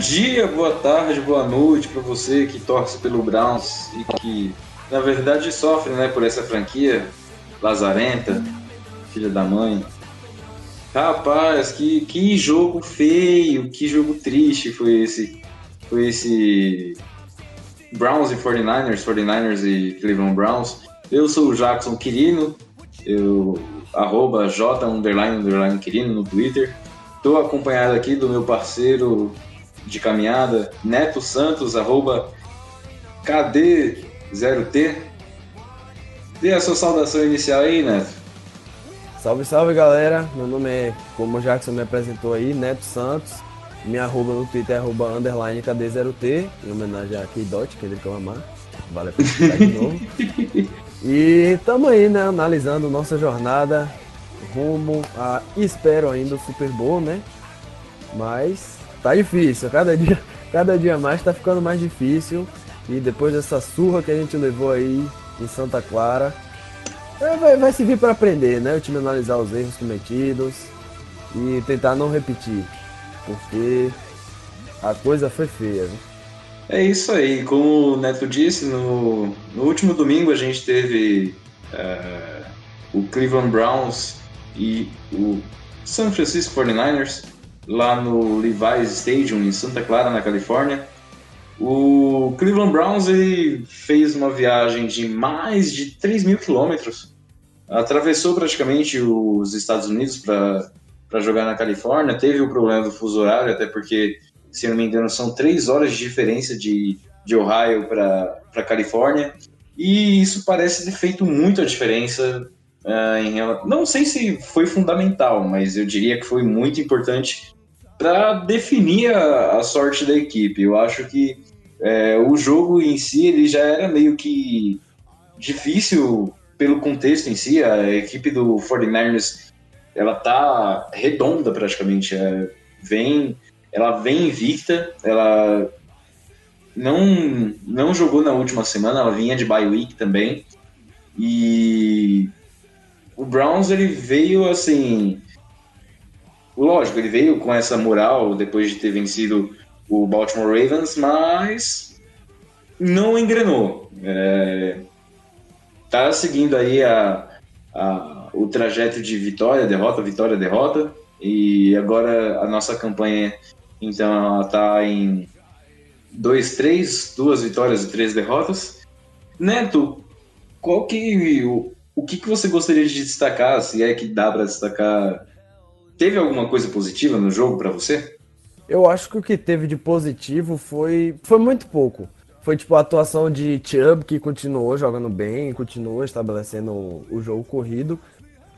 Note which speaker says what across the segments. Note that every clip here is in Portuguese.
Speaker 1: dia, boa tarde, boa noite para você que torce pelo Browns e que, na verdade, sofre né, por essa franquia lazarenta, filha da mãe. Rapaz, que, que jogo feio, que jogo triste foi esse. Foi esse Browns e 49ers, 49ers e Cleveland Browns. Eu sou o Jackson Quirino, eu arroba J underline underline Quirino no Twitter. Estou acompanhado aqui do meu parceiro de caminhada, Neto Santos, arroba KD0T. Dê a sua saudação inicial aí, Neto.
Speaker 2: Salve, salve galera, meu nome é, como o Jackson me apresentou aí, Neto Santos. Minha arroba no Twitter é arroba underline KD0T, em homenagem a K-Dot, Kendrick Lamar. Vale a pena de novo. E tamo aí, né, analisando nossa jornada rumo a, espero ainda, o Super Bowl, né? Mas tá difícil, cada dia, cada dia mais tá ficando mais difícil. E depois dessa surra que a gente levou aí em Santa Clara, é, vai, vai servir para aprender, né? O time analisar os erros cometidos e tentar não repetir, porque a coisa foi feia. Viu?
Speaker 1: É isso aí, como o Neto disse, no, no último domingo a gente teve eh, o Cleveland Browns e o San Francisco 49ers lá no Levi's Stadium em Santa Clara, na Califórnia. O Cleveland Browns ele fez uma viagem de mais de 3 mil quilômetros, atravessou praticamente os Estados Unidos para jogar na Califórnia. Teve o problema do fuso horário, até porque, se não me engano, são três horas de diferença de, de Ohio para Califórnia. E isso parece ter feito muito a diferença. ah, em Não sei se foi fundamental, mas eu diria que foi muito importante para definir a, a sorte da equipe. Eu acho que é, o jogo em si ele já era meio que difícil pelo contexto em si. A equipe do 49ers ela tá redonda praticamente. É, vem, ela vem invicta. Ela não não jogou na última semana. Ela vinha de bye week também. E o Browns ele veio assim. Lógico, ele veio com essa moral depois de ter vencido o Baltimore Ravens, mas não engrenou. É, tá seguindo aí a, a- o trajeto de vitória, derrota, vitória, derrota. E agora a nossa campanha, então, ela tá em 2-3, duas vitórias e três derrotas. Neto, qual que o, o que, que você gostaria de destacar, se é que dá para destacar? Teve alguma coisa positiva no jogo para você?
Speaker 2: Eu acho que o que teve de positivo foi, foi muito pouco. Foi tipo a atuação de Chubb, que continuou jogando bem, continuou estabelecendo o, jogo corrido.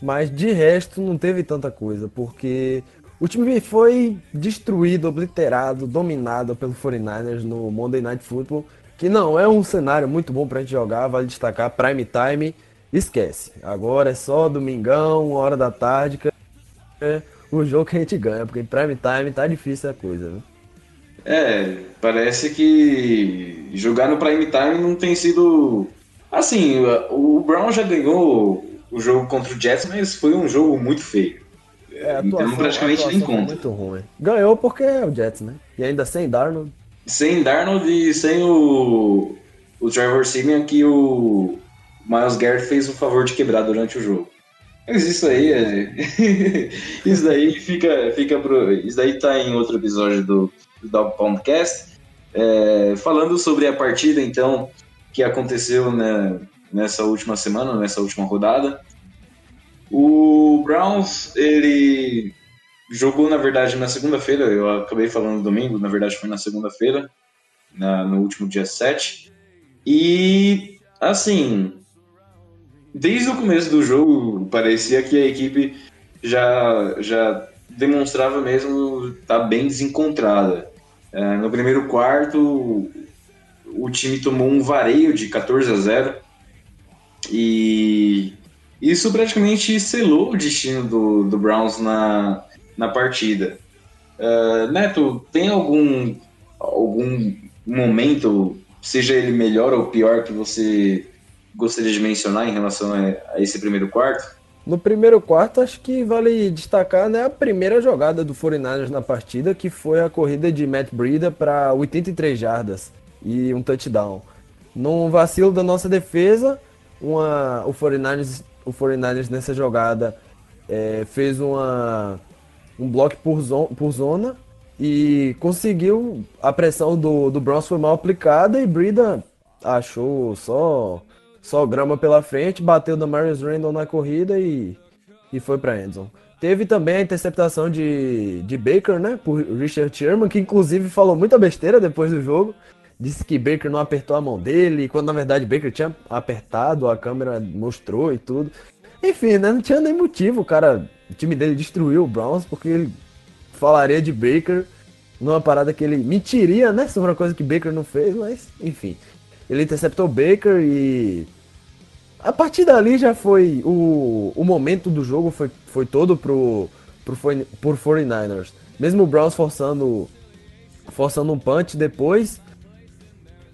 Speaker 2: Mas de resto não teve tanta coisa, porque o time foi destruído, obliterado, dominado pelo 49ers no Monday Night Football, que não é um cenário muito bom pra gente jogar, vale destacar, prime time, esquece. Agora é só domingão, uma hora da tarde, é o jogo que a gente ganha, porque em prime time tá difícil a coisa, viu?
Speaker 1: É, parece que jogar no prime time não tem sido. Assim, o Brown já ganhou o jogo contra o Jets, mas foi um jogo muito feio.
Speaker 2: É, a
Speaker 1: então
Speaker 2: atuação-
Speaker 1: praticamente nem
Speaker 2: atuação foi
Speaker 1: conta.
Speaker 2: muito ruim. Ganhou porque é o Jets, né? E ainda sem Darnold.
Speaker 1: Sem Darnold e sem o, o Trevor Simeon, que o Miles Garrett fez o favor de quebrar durante o jogo. Mas isso aí é. isso daí fica, fica pro. Isso daí tá em outro episódio do, do Podcast. É, falando sobre a partida, então, que aconteceu né, nessa última semana, nessa última rodada. O Browns, ele jogou, na verdade, na segunda-feira, eu acabei falando domingo, na verdade foi na segunda-feira, no último dia 7. E, assim, desde o começo do jogo, parecia que a equipe já, já demonstrava mesmo estar tá bem desencontrada. É, no primeiro quarto, o time tomou um vareio de 14 a 0 e isso praticamente selou o destino do, do Browns na, na partida. Uh, Neto, tem algum, algum momento, seja ele melhor ou pior, que você gostaria de mencionar em relação a, esse primeiro quarto?
Speaker 2: No primeiro quarto, acho que vale destacar né, a primeira jogada do 49ers na partida, que foi a corrida de Matt Breida para 83 jardas e um touchdown. Num vacilo da nossa defesa, uma, o, 49ers, o 49ers nessa jogada é, fez uma, um bloco por, zona, por zona e conseguiu. A pressão do, do Browns foi mal aplicada e Brida achou só só grama pela frente, bateu da Marius Randall na corrida e, e foi para Endzone. Teve também a interceptação de, de Baker, né, por Richard Sherman, que inclusive falou muita besteira depois do jogo. Disse que Baker não apertou a mão dele, quando na verdade Baker tinha apertado, a câmera mostrou e tudo. Enfim, né, não tinha nem motivo, o cara, o time dele destruiu o Browns porque ele falaria de Baker numa parada que ele mentiria, né, sobre uma coisa que Baker não fez, mas enfim. Ele interceptou Baker e. A partir dali já foi. O, o momento do jogo foi, foi todo pro, pro, por 49ers. Mesmo o Browns forçando, forçando um punch depois,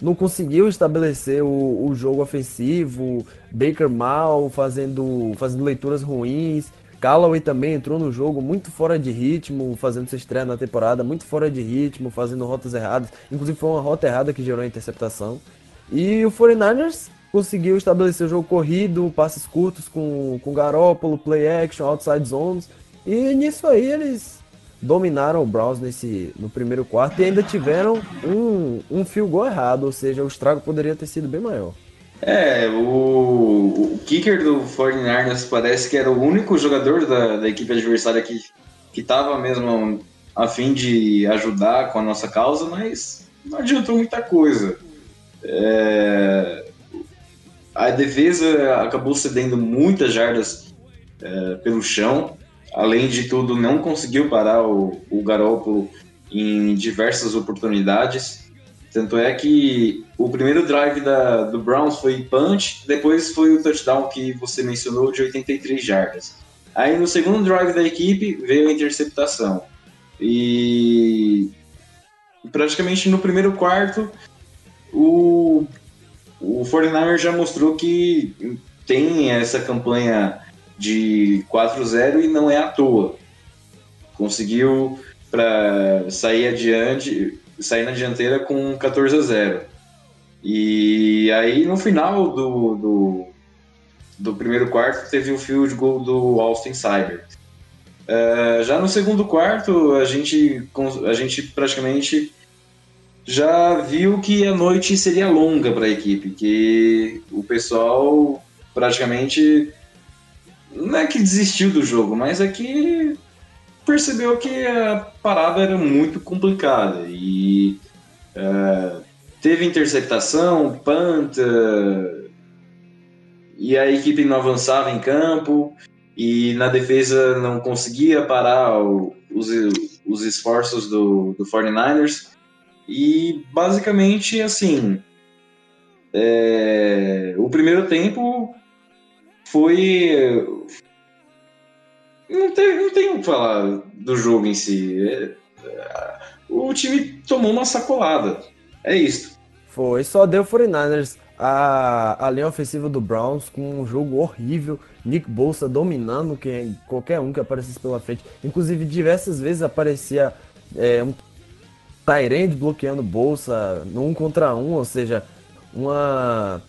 Speaker 2: não conseguiu estabelecer o, o jogo ofensivo. Baker mal, fazendo, fazendo leituras ruins. Callaway também entrou no jogo muito fora de ritmo, fazendo sua estreia na temporada, muito fora de ritmo, fazendo rotas erradas. Inclusive foi uma rota errada que gerou a interceptação. E o 49ers conseguiu estabelecer o jogo corrido, passes curtos com, com Garópolo, play action, outside zones. E nisso aí eles dominaram o Browns nesse, no primeiro quarto e ainda tiveram um, um field goal errado, ou seja, o estrago poderia ter sido bem maior.
Speaker 1: É, o, o kicker do 49ers parece que era o único jogador da, da equipe adversária que estava mesmo a fim de ajudar com a nossa causa, mas não adiantou muita coisa. É, a defesa acabou cedendo muitas jardas é, pelo chão. Além de tudo, não conseguiu parar o, o Garópolo em diversas oportunidades. Tanto é que o primeiro drive da, do Browns foi punch, depois foi o touchdown que você mencionou de 83 jardas. Aí no segundo drive da equipe veio a interceptação. E praticamente no primeiro quarto o, o 49 já mostrou que tem essa campanha de 4-0 e não é à toa. Conseguiu para sair adiante, sair na dianteira com 14 a 0. E aí no final do, do, do primeiro quarto teve o field goal do Austin Cyber. Uh, já no segundo quarto a gente, a gente praticamente já viu que a noite seria longa para a equipe, que o pessoal praticamente não é que desistiu do jogo, mas é que percebeu que a parada era muito complicada e uh, teve interceptação, panta e a equipe não avançava em campo e na defesa não conseguia parar o, os, os esforços do, do 49ers e basicamente, assim, é, o primeiro tempo foi. Não tem, não tem o que falar do jogo em si. É, o time tomou uma sacolada. É isso.
Speaker 2: Foi, só deu 49ers. A, a linha ofensiva do Browns com um jogo horrível. Nick Bolsa dominando quem, qualquer um que aparecesse pela frente. Inclusive, diversas vezes aparecia é, um Tyrande bloqueando bolsa no um contra um, ou seja, uma,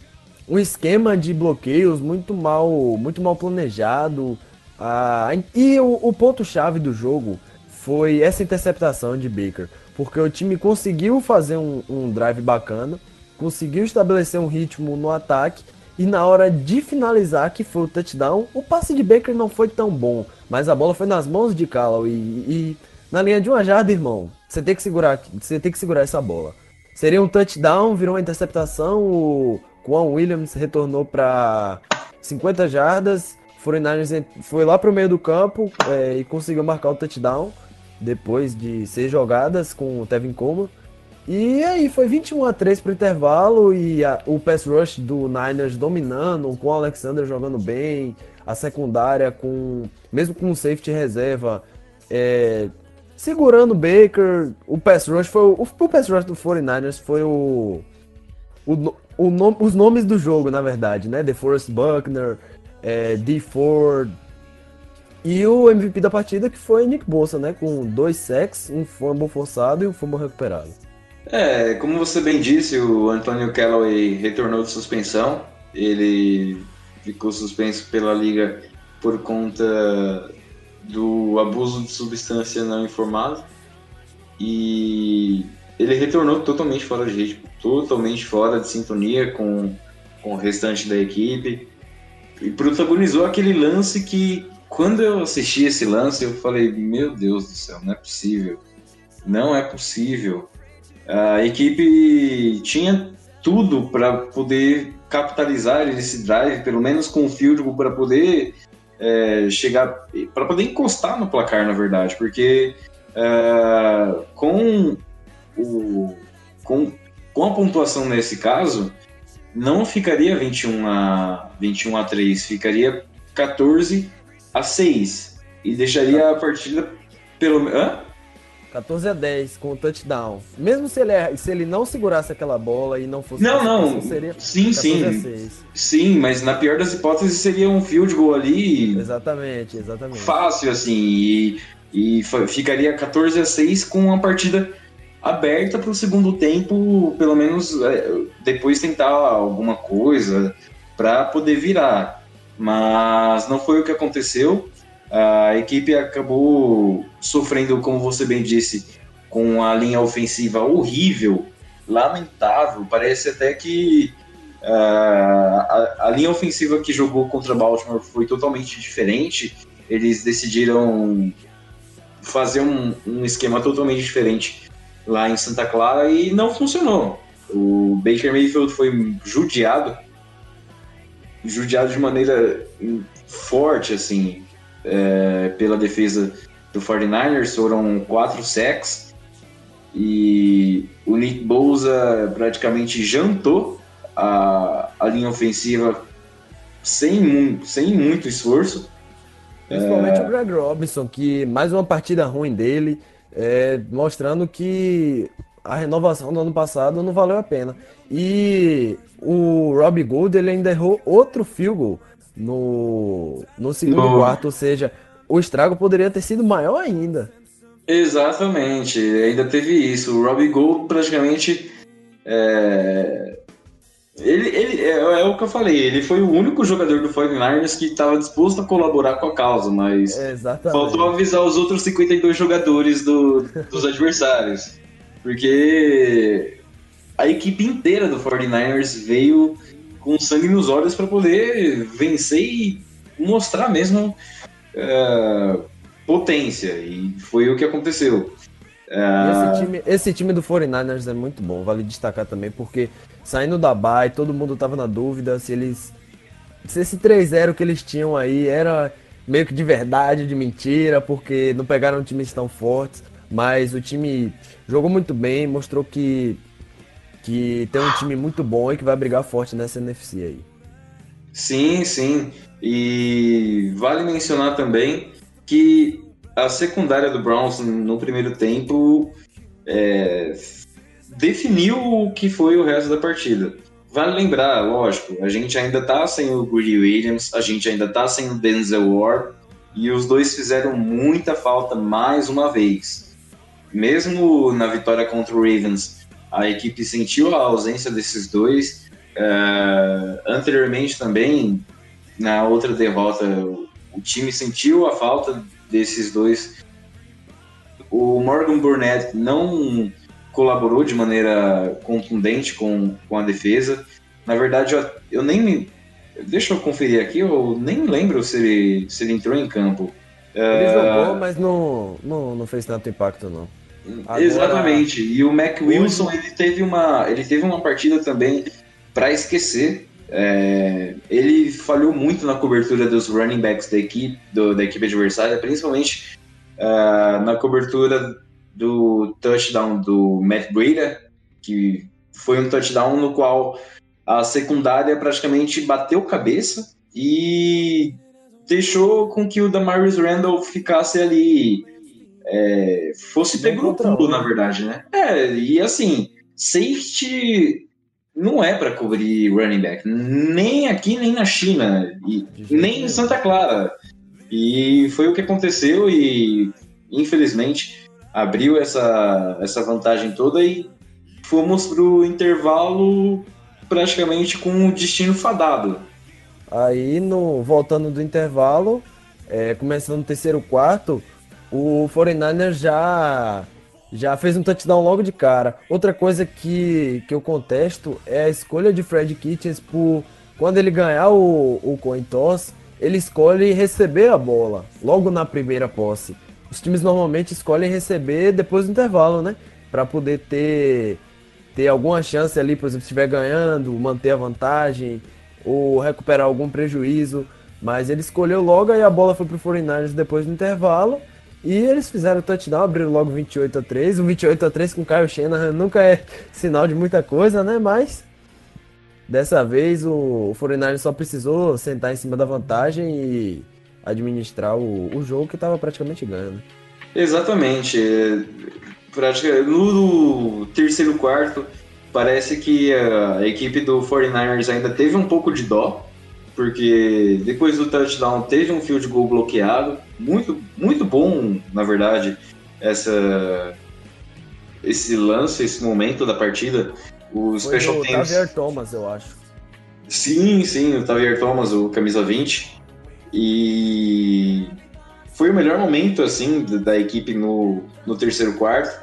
Speaker 2: um esquema de bloqueios muito mal, muito mal planejado. Ah, e o, o ponto-chave do jogo foi essa interceptação de Baker. Porque o time conseguiu fazer um, um drive bacana, conseguiu estabelecer um ritmo no ataque. E na hora de finalizar, que foi o touchdown, o passe de Baker não foi tão bom. Mas a bola foi nas mãos de Callaway. E, e na linha de uma jarda, irmão, você tem que segurar, você tem que segurar essa bola. Seria um touchdown, virou uma interceptação. O Juan Williams retornou para 50 jardas. 49ers foi lá para o meio do campo é, e conseguiu marcar o touchdown depois de seis jogadas com o Tevin Coleman. E aí foi 21 a 3 pro intervalo e a, o pass rush do Niners dominando, com o Alexander jogando bem, a secundária com mesmo com o safety reserva é, segurando o Baker, o pass rush foi o, o pass rush do 49ers foi o, o, o os nomes do jogo, na verdade, né? DeForest Buckner, é, D Ford, e o MVP da partida que foi Nick Bosa, né? Com dois sacks, um fumble forçado e um fumble recuperado.
Speaker 1: É, como você bem disse, o Antonio Callaway retornou de suspensão. Ele ficou suspenso pela liga por conta do abuso de substância não informada. E ele retornou totalmente fora de ritmo, totalmente fora de sintonia com, com o restante da equipe. E protagonizou aquele lance que quando eu assisti esse lance, eu falei: Meu Deus do céu, não é possível. Não é possível. A equipe tinha tudo para poder capitalizar esse drive, pelo menos com o field para poder é, chegar, para poder encostar no placar, na verdade, porque é, com, o, com, com a pontuação nesse caso, não ficaria 21 a, 21 a 3, ficaria 14 a 6 e deixaria a partida pelo. Hã?
Speaker 2: 14 a 10 com o touchdown. Mesmo se ele, se ele não segurasse aquela bola e não fosse.
Speaker 1: Não, não. Seria sim, sim. Sim, mas na pior das hipóteses seria um field goal ali.
Speaker 2: Exatamente, exatamente.
Speaker 1: Fácil, assim. E, e ficaria 14 a 6 com a partida aberta para o segundo tempo, pelo menos é, depois tentar alguma coisa para poder virar mas não foi o que aconteceu. A equipe acabou sofrendo, como você bem disse, com a linha ofensiva horrível, lamentável. Parece até que uh, a, a, linha ofensiva que jogou contra Baltimore foi totalmente diferente. Eles decidiram fazer um, um esquema totalmente diferente lá em Santa Clara e não funcionou. O Baker Mayfield foi judiado judiado de maneira forte, assim, é, pela defesa do 49ers. Foram quatro sacks e o Nick Bosa praticamente jantou a, a linha ofensiva sem, sem muito esforço.
Speaker 2: Principalmente é... o Greg Robinson, que mais uma partida ruim dele, é, mostrando que a renovação do ano passado não valeu a pena. E o Rob Gold ele ainda errou outro field goal no, no segundo no... quarto, ou seja, o estrago poderia ter sido maior ainda.
Speaker 1: Exatamente, ainda teve isso. O Robbie Gold praticamente. É... Ele, ele é, é, o que eu falei, ele foi o único jogador do 49ers que estava disposto a colaborar com a causa, mas
Speaker 2: Exatamente.
Speaker 1: faltou avisar os outros 52 jogadores do, dos adversários. Porque a equipe inteira do 49ers veio com sangue nos olhos para poder vencer e mostrar mesmo uh, potência. E foi o que aconteceu.
Speaker 2: Uh... Esse, time, esse, time, do 49ers é muito bom, vale destacar também, porque saindo da bye, todo mundo tava na dúvida se eles. Se esse 3-0 que eles tinham aí era meio que de verdade, de mentira, porque não pegaram times tão fortes. Mas o time jogou muito bem, mostrou que que tem um time muito bom e que vai brigar forte nessa NFC aí.
Speaker 1: Sim, sim. E vale mencionar também que a secundária do Browns no primeiro tempo é, definiu o que foi o resto da partida. Vale lembrar, lógico, a gente ainda tá sem o Greedy Williams, a gente ainda tá sem o Denzel Ward, e os dois fizeram muita falta mais uma vez. Mesmo na vitória contra o Ravens, a equipe sentiu a ausência desses dois. Uh, anteriormente também, na outra derrota, o time sentiu a falta desses dois. O Morgan Burnett não colaborou de maneira contundente com, com a defesa. Na verdade, eu, eu nem me. Deixa eu conferir aqui, eu nem lembro se ele, se ele entrou em campo.
Speaker 2: Ele
Speaker 1: Ah,
Speaker 2: jogou, mas não, não, não fez tanto impacto, não. Agora-
Speaker 1: Exatamente. E o Mac Wilson ele teve uma, ele teve uma partida também para esquecer. É, ele falhou muito na cobertura dos running backs da equipe, do- da equipe adversária, principalmente ah, na cobertura do touchdown do Matt Breida, que foi um touchdown no qual a secundária praticamente bateu cabeça e deixou com que o Damarius Randall ficasse ali é, fosse pego no
Speaker 2: contra
Speaker 1: pulo,
Speaker 2: um.
Speaker 1: na verdade, né? É, e assim, safety não é para cobrir running back, nem aqui nem na China, e nem em Santa Clara. E foi o que aconteceu e infelizmente abriu essa, essa vantagem toda e fomos pro intervalo praticamente com o destino fadado.
Speaker 2: Aí, no, voltando do intervalo, é, começando no terceiro quarto, o 49ers já, já fez um touchdown logo de cara. Outra coisa que, que eu contesto é a escolha de Fred Kitchens por quando ele ganhar o, o coin toss, ele escolhe receber a bola logo na primeira posse. Os times normalmente escolhem receber depois do intervalo, né? Para poder ter, ter alguma chance ali, por exemplo, se estiver ganhando, manter a vantagem ou recuperar algum prejuízo. Mas ele escolheu logo e a bola foi pro 49ers depois do intervalo. E eles fizeram o touchdown, abriram logo 28 a 3 O 28 a 3 com o Kyle Shanahan nunca é sinal de muita coisa, né? Mas dessa vez o 49ers só precisou sentar em cima da vantagem e administrar o, o jogo que estava praticamente ganho. né?
Speaker 1: Exatamente. é, pratica- No terceiro quarto, parece que a equipe do 49ers ainda teve um pouco de dó, porque depois do touchdown teve um field goal bloqueado, muito, muito bom, na verdade, essa, esse lance, esse momento da partida. O
Speaker 2: Foi
Speaker 1: Special
Speaker 2: o
Speaker 1: Teams.
Speaker 2: Xavier Thomas, eu acho.
Speaker 1: Sim, sim, o Tavier Thomas, o camisa 20. E foi o melhor momento assim da, da equipe no, no terceiro quarto.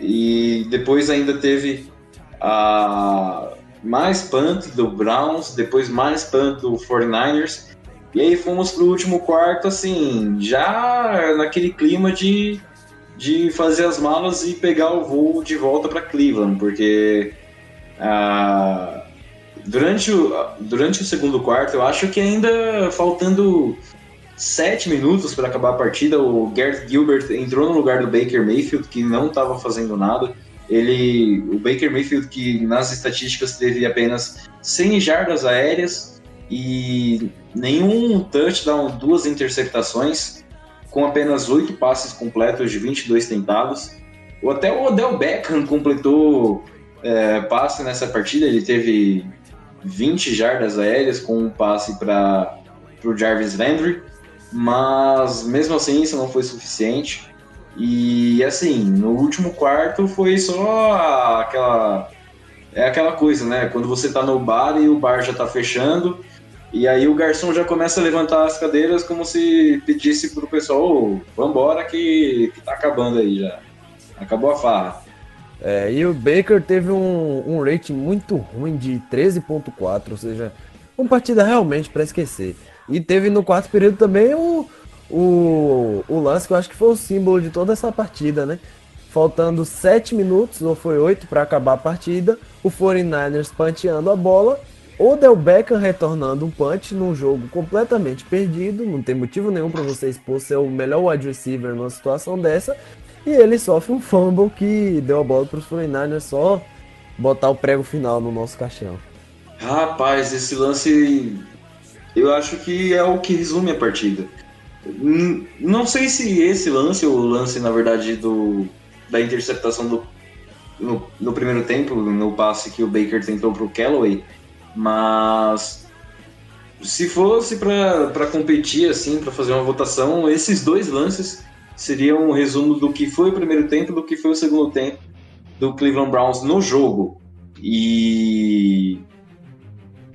Speaker 1: E depois ainda teve a mais punt do Browns, depois mais punt do 49ers. E aí fomos pro último quarto assim, já naquele clima de de fazer as malas e pegar o voo de volta para Cleveland, porque ah, durante, o, durante o segundo quarto, eu acho que ainda faltando sete minutos para acabar a partida, o Garrett Gilbert entrou no lugar do Baker Mayfield, que não estava fazendo nada. Ele, o Baker Mayfield, que nas estatísticas teve apenas 100 jardas aéreas e nenhum touchdown, duas interceptações, com apenas oito passes completos de 22 tentados. Ou até o Odell Beckham completou é, passe nessa partida, ele teve 20 jardas aéreas com um passe para o Jarvis Landry, mas mesmo assim isso não foi suficiente. E assim, no último quarto foi só aquela é aquela coisa, né? Quando você tá no bar e o bar já tá fechando, e aí o garçom já começa a levantar as cadeiras como se pedisse pro pessoal, ô, vambora que, que tá acabando aí já. Acabou a farra.
Speaker 2: É, e o Baker teve um, um rating muito ruim de 13.4, ou seja, uma partida realmente para esquecer. E teve no quarto período também o, o, o lance que eu acho que foi o símbolo de toda essa partida, né? Faltando 7 minutos, ou foi 8 para acabar a partida, o 49ers panteando a bola, Odell Beckham retornando um punch num jogo completamente perdido, não tem motivo nenhum para você expor ser o melhor wide receiver numa situação dessa, e ele sofre um fumble que deu a bola para os 49ers só botar o prego final no nosso caixão.
Speaker 1: Rapaz, esse lance eu acho que é o que resume a partida. Hum, Não sei se esse lance, ou o lance, na verdade, do, da interceptação do, no, no primeiro tempo, no passe que o Baker tentou pro Callaway, mas se fosse para competir, assim, para fazer uma votação, esses dois lances seriam um resumo do que foi o primeiro tempo do que foi o segundo tempo do Cleveland Browns no jogo. E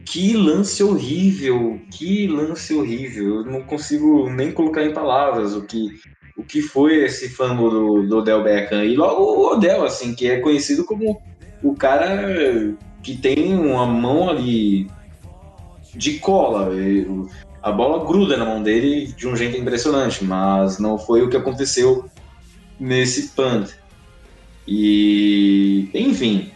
Speaker 1: que lance horrível, que lance horrível. Eu não consigo nem colocar em palavras o que, o que foi esse fumble do, do Odell Beckham. E logo o Odell, assim, que é conhecido como o cara que tem uma mão ali de cola. A bola gruda na mão dele de um jeito impressionante, mas não foi o que aconteceu nesse punt. E, enfim,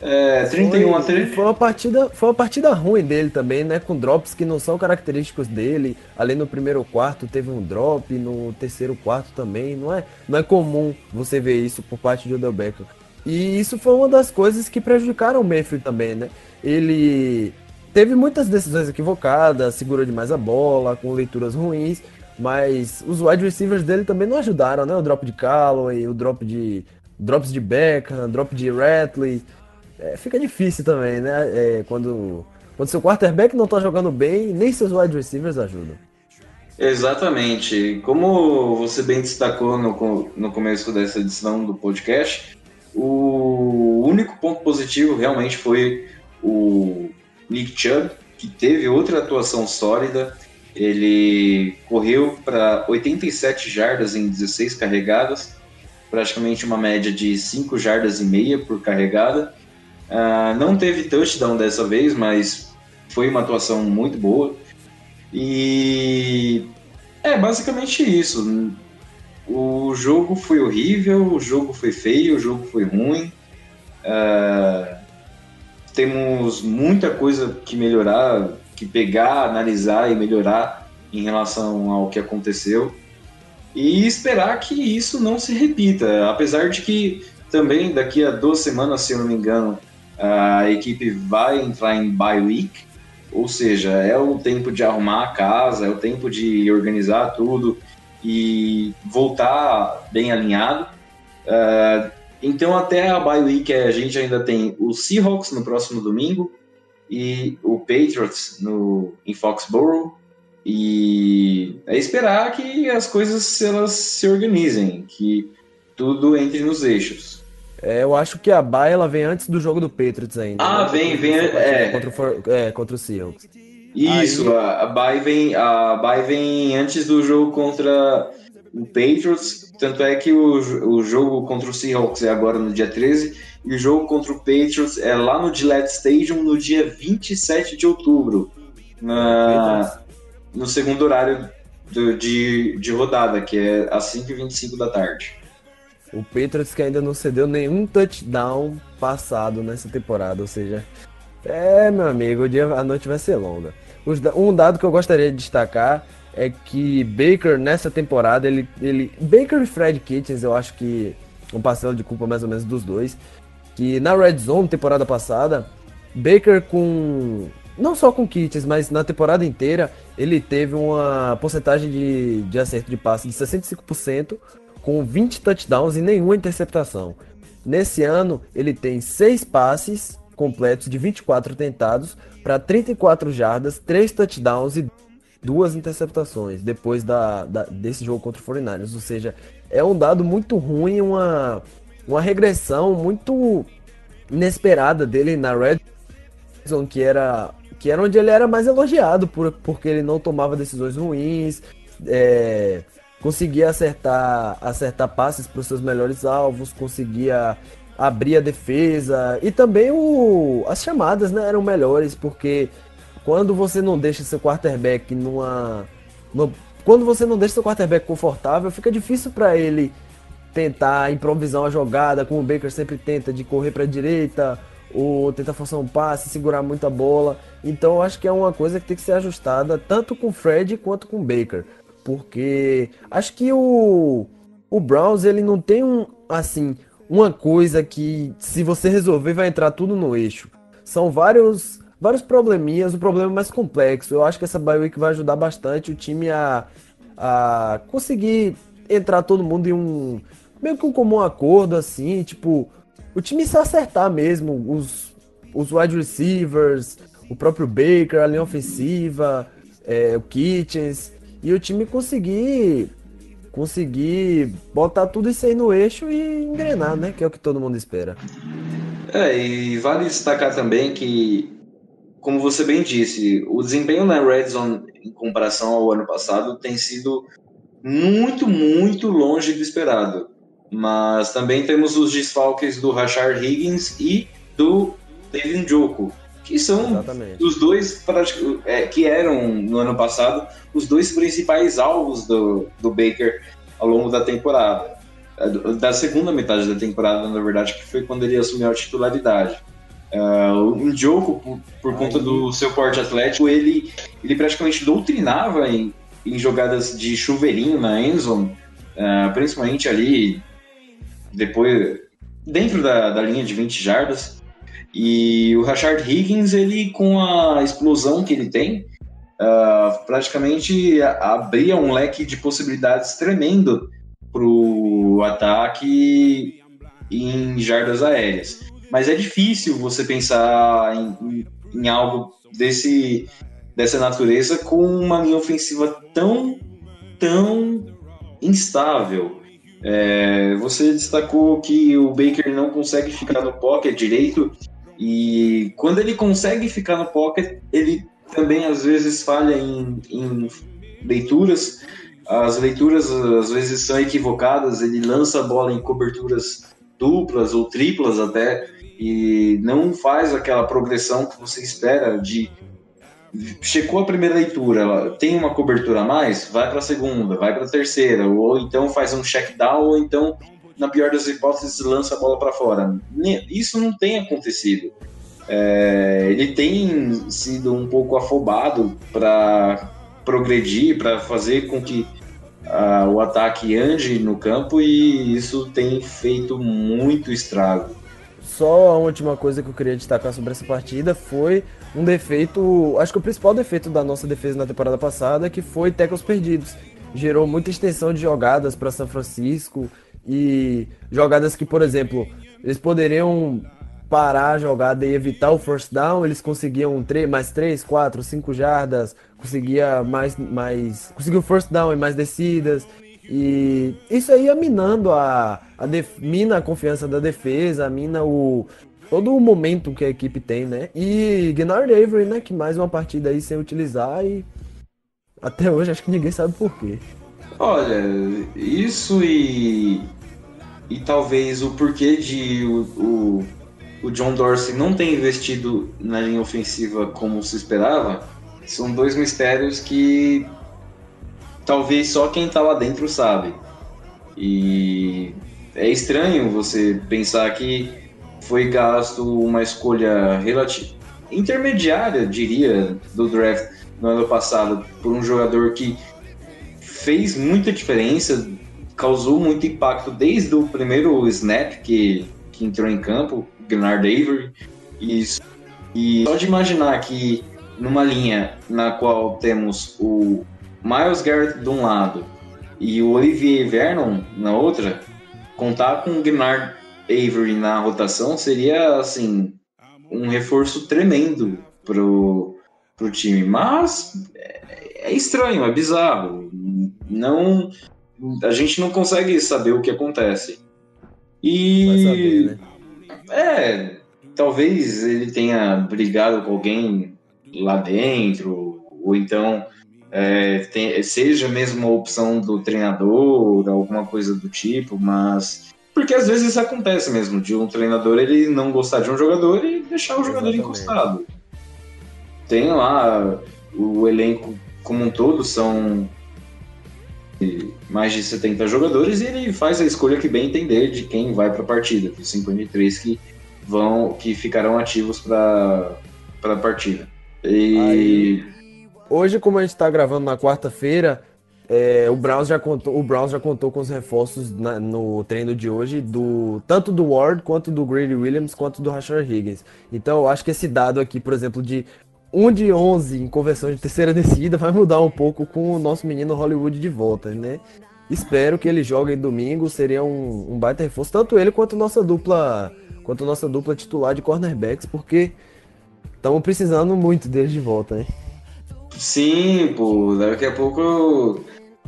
Speaker 1: é, 31 a 3.
Speaker 2: Foi uma, partida, foi uma partida ruim dele também, né? Com drops que não são característicos dele. Ali no primeiro quarto teve um drop, no terceiro quarto também. Não é, não é comum você ver isso por parte de Odell Beckham. E isso foi uma das coisas que prejudicaram o Mayfield também, né? Ele teve muitas decisões equivocadas, segurou demais a bola, com leituras ruins, mas os wide receivers dele também não ajudaram, né? O drop de Callaway, o drop de drops de Beckham, drop de Ratley. É, fica difícil também, né? É, quando, quando seu quarterback não tá jogando bem, nem seus wide receivers ajudam.
Speaker 1: Exatamente. Como você bem destacou no, no começo dessa edição do podcast, o único ponto positivo realmente foi o Nick Chubb, que teve outra atuação sólida. Ele correu para 87 jardas em 16 carregadas, praticamente uma média de 5 jardas e meia por carregada. Uh, não teve touchdown dessa vez, mas foi uma atuação muito boa. E é basicamente isso. O jogo foi horrível, o jogo foi feio, o jogo foi ruim. Uh, temos muita coisa que melhorar, que pegar, analisar e melhorar em relação ao que aconteceu. E esperar que isso não se repita. Apesar de que também daqui a duas semanas, se eu não me engano, a equipe vai entrar em bye week, ou seja, é o tempo de arrumar a casa, é o tempo de organizar tudo e voltar bem alinhado. Uh, então, até a bye week, a gente ainda tem o Seahawks no próximo domingo e o Patriots no, em Foxborough. E é esperar que as coisas elas se organizem, que tudo entre nos eixos.
Speaker 2: É, eu acho que a bye ela vem antes do jogo do Patriots ainda.
Speaker 1: Ah, né? vem, vem. É.
Speaker 2: Contra, o, é, contra o Seahawks.
Speaker 1: Isso, Aí... a, a bye vem, a bye vem antes do jogo contra o Patriots. Tanto é que o, o jogo contra o Seahawks é agora no dia 13 e o jogo contra o Patriots é lá no Gillette Stadium no dia 27 de outubro, na, no segundo horário do, de, de rodada, que é às 5h25 da tarde.
Speaker 2: O Patriots que ainda não cedeu nenhum touchdown passado nessa temporada, ou seja, é, meu amigo, o dia, a noite vai ser longa. Um dado que eu gostaria de destacar é que Baker nessa temporada, ele, ele Baker e Fred Kitchens, eu acho que um parcelo de culpa mais ou menos dos dois, que na Red Zone temporada passada, Baker com não só com Kitchens, mas na temporada inteira, ele teve uma porcentagem de, de acerto de passe de 65%, com 20 touchdowns e nenhuma interceptação. Nesse ano, ele tem 6 passes completos de 24 tentados para 34 jardas, 3 touchdowns e duas interceptações depois da, da, desse jogo contra o 49ers. Ou seja, é um dado muito ruim, uma, uma regressão muito inesperada dele na Red Zone, que era, que era onde ele era mais elogiado, por, porque ele não tomava decisões ruins, é, conseguia acertar, acertar passes para os seus melhores alvos, conseguia abrir a defesa e também o, as chamadas né, eram melhores, porque quando você não deixa seu quarterback numa, quando você não deixa seu quarterback confortável, fica difícil para ele tentar improvisar uma jogada, como o Baker sempre tenta, de correr para a direita ou tentar forçar um passe, segurar muita bola. Então eu acho que é uma coisa que tem que ser ajustada tanto com o Fred quanto com o Baker, porque acho que o o Browns ele não tem um assim uma coisa que se você resolver vai entrar tudo no eixo. São vários vários probleminhas, o problema é mais complexo. Eu acho que essa bye week vai ajudar bastante o time a, a conseguir entrar todo mundo em um meio que um comum acordo assim, tipo, o time se acertar mesmo, os, os wide receivers, o próprio Baker, a linha ofensiva, é, o Kitchens, e o time conseguir conseguir botar tudo isso aí no eixo e engrenar, né? Que é o que todo mundo espera.
Speaker 1: É, e vale destacar também que como você bem disse, o desempenho na Red Zone em comparação ao ano passado tem sido muito, muito longe do esperado. Mas também temos os desfalques do Rashard Higgins e do David Njoku, que são
Speaker 2: Exatamente.
Speaker 1: os dois é, que eram no ano passado os dois principais alvos do, do Baker ao longo da temporada. É, Da segunda metade da temporada, na verdade, que foi quando ele assumiu a titularidade. Ah, o Njoku, por, por conta do seu porte atlético, ele, ele praticamente doutrinava em, em jogadas de chuveirinho na endzone, ah, principalmente ali depois dentro da, da linha de 20 jardas. E o Rashard Higgins, ele com a explosão que ele tem, ah, praticamente abria um leque de possibilidades tremendo para o ataque em jardas aéreas. Mas é difícil você pensar em- em algo desse, dessa natureza com uma linha ofensiva tão, tão instável. É, você destacou que o Baker não consegue ficar no pocket direito e quando ele consegue ficar no pocket, ele também às vezes falha em, em leituras. As leituras às vezes são equivocadas, ele lança a bola em coberturas duplas ou triplas até e não faz aquela progressão que você espera de checou a primeira leitura, tem uma cobertura a mais, vai para a segunda, vai para a terceira, ou então faz um check down, ou então, na pior das hipóteses, lança a bola para fora. Isso não tem acontecido. É, ele tem sido um pouco afobado para progredir, para fazer com que o ataque ande no campo, e isso tem feito muito estrago.
Speaker 2: Só a última coisa que eu queria destacar sobre essa partida foi um defeito, acho que o principal defeito da nossa defesa na temporada passada, que foi tackles perdidos. Gerou muita extensão de jogadas para São Francisco e jogadas que, por exemplo, eles poderiam parar a jogada e evitar o first down, eles conseguiam mais 3, 4, 5 jardas, conseguia mais, mais conseguiu first down e mais descidas. E isso aí ia minando a, a def- mina a confiança da defesa, mina o todo o momento que a equipe tem, né? E Gennard Avery, né, que mais uma partida aí sem utilizar e até hoje acho que ninguém sabe por quê.
Speaker 1: Olha, isso e, e talvez o porquê de o, o, o John Dorsey não ter investido na linha ofensiva como se esperava são dois mistérios que talvez só quem tá lá dentro sabe. E é estranho você pensar que foi gasto uma escolha relativa intermediária, diria, do draft no ano passado por um jogador que fez muita diferença, causou muito impacto desde o primeiro snap que, que entrou em campo, Gennard Avery. E, e só de imaginar que numa linha na qual temos o Miles Garrett de um lado e o Olivier Vernon na outra, contar com o Gennard Avery na rotação seria assim um reforço tremendo pro, pro time. Mas é, é estranho, é bizarro. Não, a gente não consegue saber o que acontece. E
Speaker 2: Vai saber, né?
Speaker 1: é, talvez ele tenha brigado com alguém lá dentro, ou então é, tem- seja mesmo uma opção do treinador, alguma coisa do tipo, mas. Porque às vezes isso acontece mesmo, de um treinador ele não gostar de um jogador e deixar o jogador
Speaker 2: Exatamente.
Speaker 1: encostado. Tem lá o elenco como um todo, são mais de 70 jogadores e ele faz a escolha que bem entender de quem vai para a partida, dos 53 que vão que ficarão ativos para a partida. E
Speaker 2: Aí- Hoje, como a gente tá gravando na quarta-feira, é, o Browns já contou, o Browns já contou com os reforços na- no treino de hoje do tanto do Ward quanto do Grady Williams quanto do Rashard Higgins. Então, eu acho que esse dado aqui, por exemplo, de 1 de 11 em conversão de terceira descida vai mudar um pouco com o nosso menino Hollywood de volta, né? Espero que ele jogue domingo, seria um, um baita reforço, tanto ele quanto nossa dupla, quanto nossa dupla titular de cornerbacks, porque estamos precisando muito deles de volta, né?
Speaker 1: sim, pô, daqui a pouco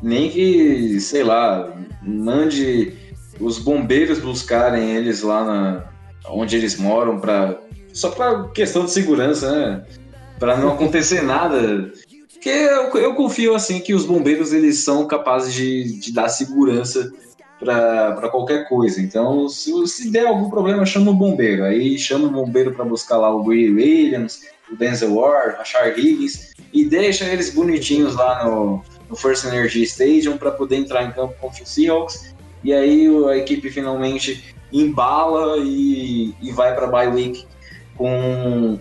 Speaker 1: nem que, sei lá, mande os bombeiros buscarem eles lá na, onde eles moram para só para questão de segurança, né? Pra não acontecer nada. Porque eu, eu confio assim que os bombeiros eles são capazes de, de dar segurança para qualquer coisa. Então, se, se der algum problema, chama o bombeiro. Aí chama o bombeiro para buscar lá o Williams, o Denzel Ward, a Char Higgins e deixa eles bonitinhos lá no, no First Energy Stadium para poder entrar em campo contra o Seahawks. E aí a equipe finalmente embala e, e vai para bye week com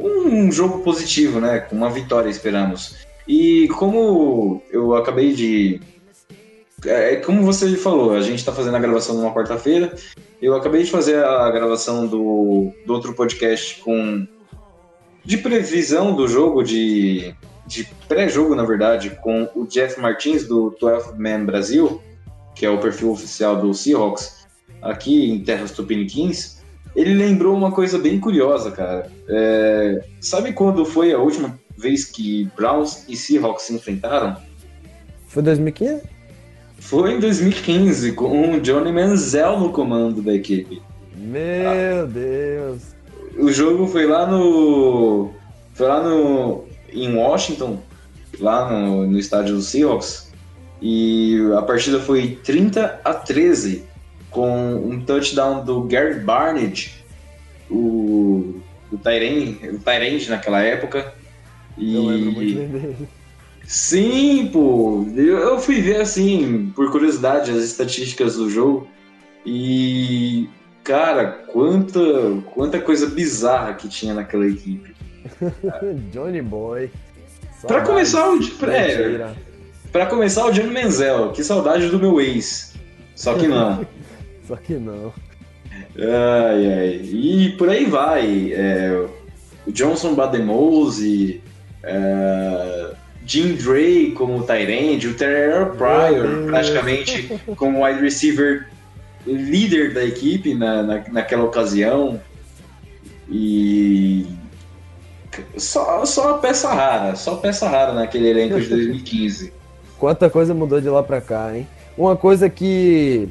Speaker 1: um jogo positivo, né? Com uma vitória, esperamos. E como eu acabei de. É, como você falou, a gente está fazendo a gravação numa quarta-feira. Eu acabei de fazer a gravação do, do outro podcast com. de previsão do jogo, de, de pré-jogo, na verdade, com o Jeff Martins do 12 Man Brasil, que é o perfil oficial do Seahawks, aqui em Terras Tupiniquins ele lembrou uma coisa bem curiosa, cara. É, sabe quando foi a última vez que Browns e Seahawks se enfrentaram?
Speaker 2: Foi 2015?
Speaker 1: Foi em 2015, com o Johnny Manziel no comando da equipe.
Speaker 2: Meu ah. Deus!
Speaker 1: O jogo foi lá no. Foi lá no. em Washington, lá no, no estádio do Seahawks. E a partida foi 30 a 13 com um touchdown do Gary Barnage, o, o Tyrande, o Tyrande naquela época.
Speaker 2: E... Eu lembro muito bem dele.
Speaker 1: Sim, pô. Eu, eu fui ver, assim, por curiosidade, as estatísticas do jogo. E, cara, quanta, quanta coisa bizarra que tinha naquela equipe.
Speaker 2: Johnny Boy.
Speaker 1: Para começar o é, para começar o Johnny Menzel, que saudade do meu ex. Só que não.
Speaker 2: Só que não.
Speaker 1: Ai, ai. E por aí vai. É, o Johnson Bademose, é, Jim Dre como Tyrande, o Terrell Pryor praticamente como wide receiver líder da equipe na, na, naquela ocasião. E só, só peça rara, só peça rara naquele elenco de 2015.
Speaker 2: Quanta coisa mudou de lá pra cá, hein? Uma coisa que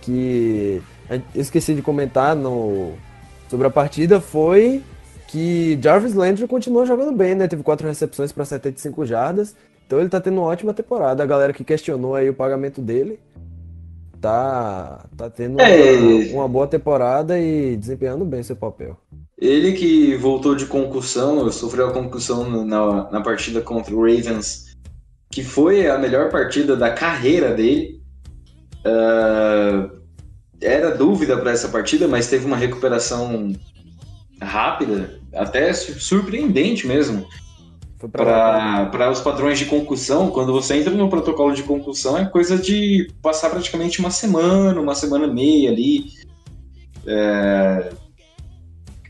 Speaker 2: que eu esqueci de comentar no, sobre a partida foi que Jarvis Landry continuou jogando bem, né? Teve quatro recepções para 75 jardas. Então ele tá tendo uma ótima temporada. A galera que questionou aí o pagamento dele tá, tá tendo é. uma, uma, boa temporada e desempenhando bem seu papel.
Speaker 1: Ele que voltou de concussão, sofreu a concussão na, na partida contra o Ravens, que foi a melhor partida da carreira dele. Uh, era dúvida para essa partida, mas teve uma recuperação rápida, até surpreendente mesmo. Para os padrões de concussão, quando você entra no protocolo de concussão, é coisa de passar praticamente uma semana, uma semana e meia ali. É,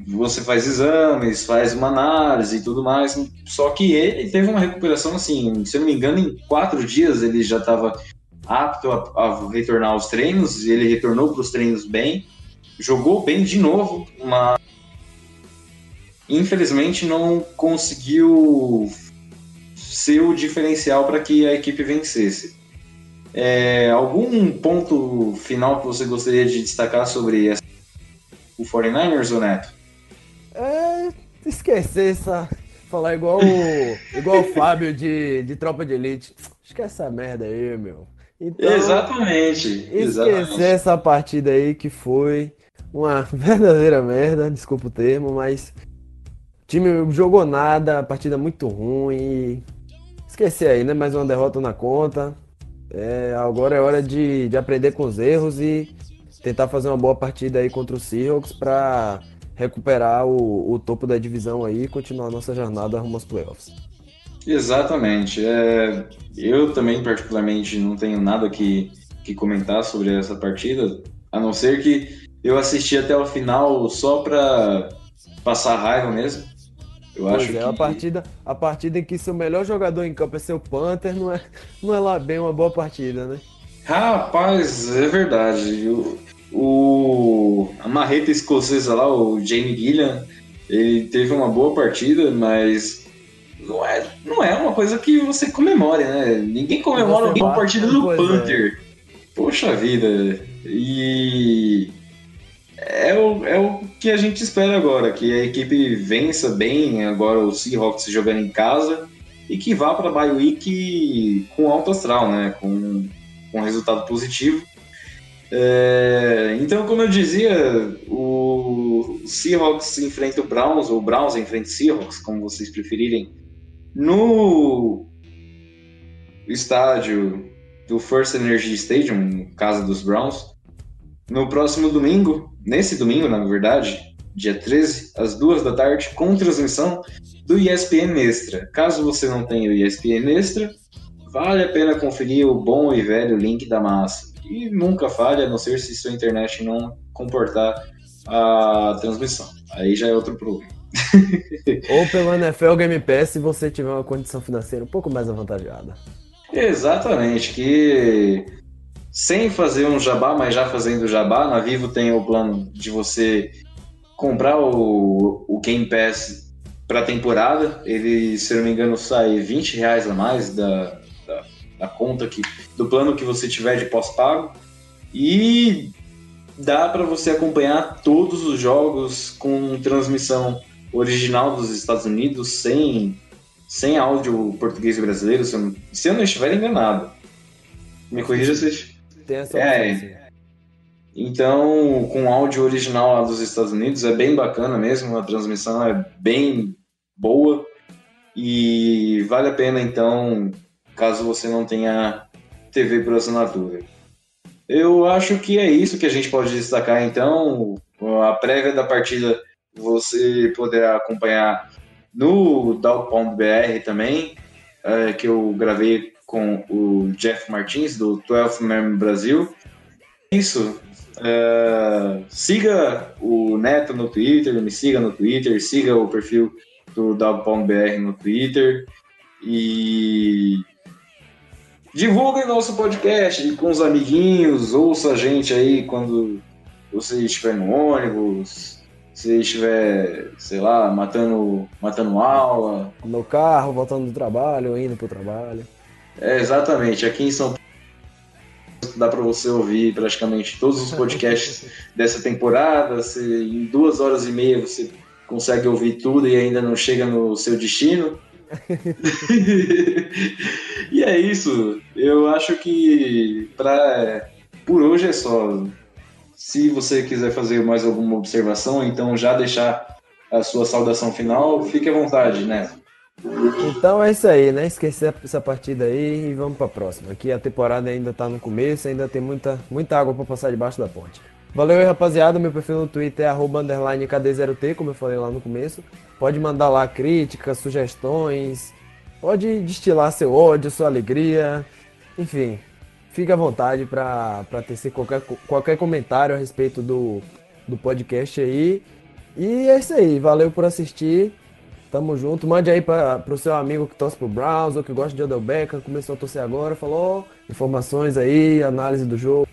Speaker 1: você faz exames, faz uma análise e tudo mais. Só que ele teve uma recuperação assim, se eu não me engano, em quatro dias ele já estava apto a, a retornar aos treinos, ele retornou para os treinos bem, jogou bem de novo, mas infelizmente não conseguiu ser o diferencial para que a equipe vencesse. É, algum ponto final que você gostaria de destacar sobre essa, o 49ers, ou Neto?
Speaker 2: É, esquecer essa. Falar igual o, igual o Fábio de, de Tropa de Elite. Esquece essa merda aí, meu.
Speaker 1: Então, exatamente.
Speaker 2: Esquecer
Speaker 1: exatamente.
Speaker 2: essa partida aí que foi uma verdadeira merda, desculpa o termo, mas o time jogou nada, a partida muito ruim. Esquecer aí, né? Mais uma derrota na conta. É, agora é hora de, de aprender com os erros e tentar fazer uma boa partida aí contra o Seahawks para recuperar o, o topo da divisão aí e continuar a nossa jornada rumo aos playoffs.
Speaker 1: Exatamente. É, eu também, particularmente, não tenho nada que, que comentar sobre essa partida, a não ser que eu assisti até o final só para passar raiva mesmo. Eu
Speaker 2: pois
Speaker 1: acho
Speaker 2: é,
Speaker 1: que...
Speaker 2: a partida, a partida em que seu melhor jogador em campo é seu Panther, não é, não é lá bem uma boa partida, né?
Speaker 1: Rapaz, é verdade. O, o a marreta escocesa lá, o Jamie Gillian, ele teve uma boa partida, mas não é, não é uma coisa que você comemore, né? Ninguém comemora uma partida do. Panther. É. Poxa vida. E é o, é o que a gente espera agora, que a equipe vença bem agora o Seahawks jogando em casa e que vá para a bye week com alto astral, né? Com, com resultado positivo. É, então, como eu dizia, o Seahawks enfrenta o Browns, ou o Browns enfrenta o Seahawks, como vocês preferirem, no estádio do First Energy Stadium, casa dos Browns, no próximo domingo, nesse domingo, na verdade, dia 13, às duas da tarde, com transmissão do ESPN Extra. Caso você não tenha o ESPN Extra, vale a pena conferir o bom e velho link da massa. E nunca falha, a não ser se sua internet não comportar a transmissão. Aí já é outro problema.
Speaker 2: Ou pelo NFL Game Pass se você tiver uma condição financeira um pouco mais avantajada.
Speaker 1: Exatamente, que sem fazer um jabá, mas já fazendo jabá, na Vivo tem o plano de você comprar o, o Game Pass para temporada. Ele, se não me engano, sai 20 reais a mais da, da, da conta que, do plano que você tiver de pós-pago. E dá para você acompanhar todos os jogos com transmissão original dos Estados Unidos, sem, sem áudio português brasileiro, se eu, se eu não estiver enganado. Me corrija se.
Speaker 2: Tem essa
Speaker 1: É. Então, com áudio original lá dos Estados Unidos, é bem bacana mesmo, a transmissão é bem boa e vale a pena então, caso você não tenha TV por assinatura. Eu acho que é isso que a gente pode destacar então, a prévia da partida você poderá acompanhar no Dow.br também, é, que eu gravei com o Jeff Martins do 12 Man Brasil. Isso, é, siga o Neto no Twitter, me siga no Twitter, siga o perfil do Dog.br no Twitter e divulguem nosso podcast com os amiguinhos, ouça a gente aí quando você estiver no ônibus, se estiver, sei lá, matando, matando aula.
Speaker 2: No carro, voltando do trabalho, indo pro trabalho.
Speaker 1: É, exatamente, aqui em São Paulo dá para você ouvir praticamente todos os podcasts dessa temporada. Se em duas horas e meia você consegue ouvir tudo e ainda não chega no seu destino. e é isso. Eu acho que pra, por hoje é só. Se você quiser fazer mais alguma observação, então já deixar a sua saudação final, fique à vontade, né?
Speaker 2: Então é isso aí, né? Esquecer essa partida aí e vamos pra próxima. Aqui a temporada ainda tá no começo, ainda tem muita, muita água pra passar debaixo da ponte. Valeu aí, rapaziada. Meu perfil no Twitter é arroba underline KD0T, como eu falei lá no começo. Pode mandar lá críticas, sugestões, pode destilar seu ódio, sua alegria, enfim. Fique à vontade para tecer qualquer, qualquer comentário a respeito do, do podcast aí. E é isso aí, valeu por assistir. Tamo junto. Mande aí para pro seu amigo que torce pro Browns ou que gosta de Odell Beckham, começou a torcer agora, falou informações aí, análise do jogo,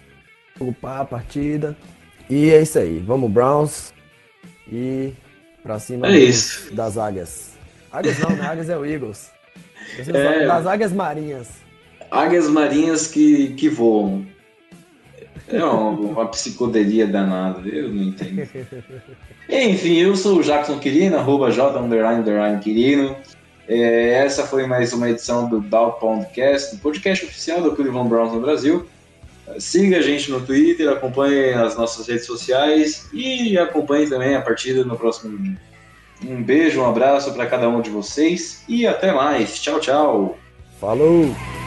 Speaker 2: pá, partida. E é isso aí. Vamos Browns. E pra cima
Speaker 1: É
Speaker 2: dos- das águias. Águias não, né? Águias é o Eagles.
Speaker 1: É.
Speaker 2: Das águias marinhas.
Speaker 1: Águias marinhas que, que voam. É uma, uma psicodelia danada, eu não entendo. Enfim, eu sou o Jackson Quirino, arroba J underline, underline Quirino. É, essa foi mais uma edição do Dow Podcast, o podcast oficial do Cleveland Browns no Brasil. Siga a gente no Twitter, acompanhe as nossas redes sociais e acompanhe também a partida no próximo domingo. Um beijo, um abraço para cada um de vocês e até mais. Tchau, tchau.
Speaker 2: Falou!